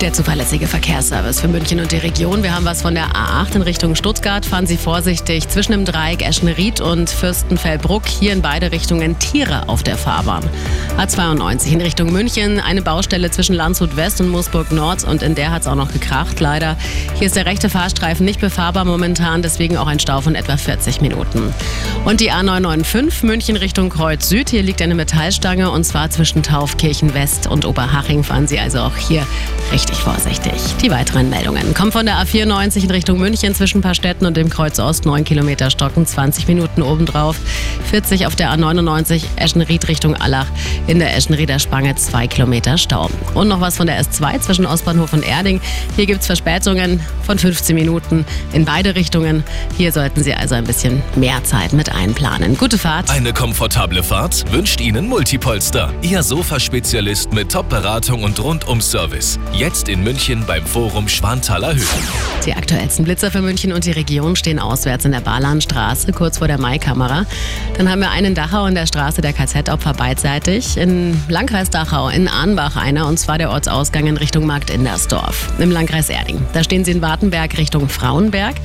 Der zuverlässige Verkehrsservice für München und die Region. Wir haben was von der A8 in Richtung Stuttgart. Fahren Sie vorsichtig zwischen dem Dreieck Eschenried und Fürstenfeldbruck. Hier in beide Richtungen Tiere auf der Fahrbahn. A92 in Richtung München. Eine Baustelle zwischen Landshut West und Moosburg Nord. Und in der hat es auch noch gekracht, leider. Hier ist der rechte Fahrstreifen nicht befahrbar momentan. Deswegen auch ein Stau von etwa 40 Minuten. Und die A995 München Richtung Kreuz Süd. Hier liegt eine Metallstange und zwar zwischen Taufkirchen West und Oberhaching. Fahren Sie also auch hier richtig vorsichtig. Die weiteren Meldungen kommen von der A94 in Richtung München zwischen Paarstetten und dem Kreuz Ost. 9 Kilometer Stocken, 20 Minuten obendrauf. 40 auf der A99 Eschenried Richtung Allach. In der Eschenrieder Spange 2 Kilometer Stau. Und noch was von der S2 zwischen Ostbahnhof und Erding. Hier gibt es Verspätungen von 15 Minuten in beide Richtungen. Hier sollten Sie also ein bisschen mehr Zeit mit einplanen. Gute Fahrt. Eine komfortable Fahrt wünscht Ihnen Multipolster. Ihr Sofaspezialist mit Top-Beratung und Rundum-Service. Jetzt in München beim Forum Schwanthaler Höhe. Die aktuellsten Blitzer für München und die Region stehen auswärts in der Barlahnstraße, kurz vor der Maikamera. Dann haben wir einen in Dachau in der Straße der KZ-Opfer beidseitig. In Landkreis Dachau, in Arnbach einer, und zwar der Ortsausgang in Richtung Markt Indersdorf. Im Landkreis Erding. Da stehen sie in Wartenberg Richtung Frauenberg.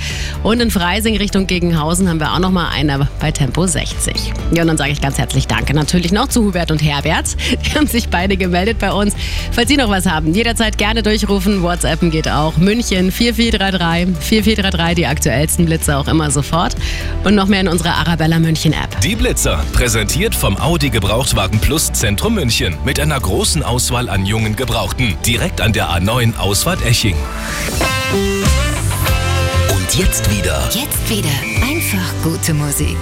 Und in Freising Richtung Gegenhausen haben wir auch noch mal einer bei Tempo 60. Ja, und dann sage ich ganz herzlich Danke natürlich noch zu Hubert und Herbert. Die haben sich beide gemeldet bei uns. Falls Sie noch was haben, jederzeit gerne durchrufen. WhatsAppen geht auch. München 4433 4433, die aktuellsten Blitze auch immer sofort. Und noch mehr in unserer Arabella München App. Die Blitzer, präsentiert vom Audi Gebrauchtwagen Plus Zentrum München. Mit einer großen Auswahl an jungen Gebrauchten. Direkt an der A9 Ausfahrt Eching. Und jetzt wieder. Jetzt wieder. Einfach gute Musik.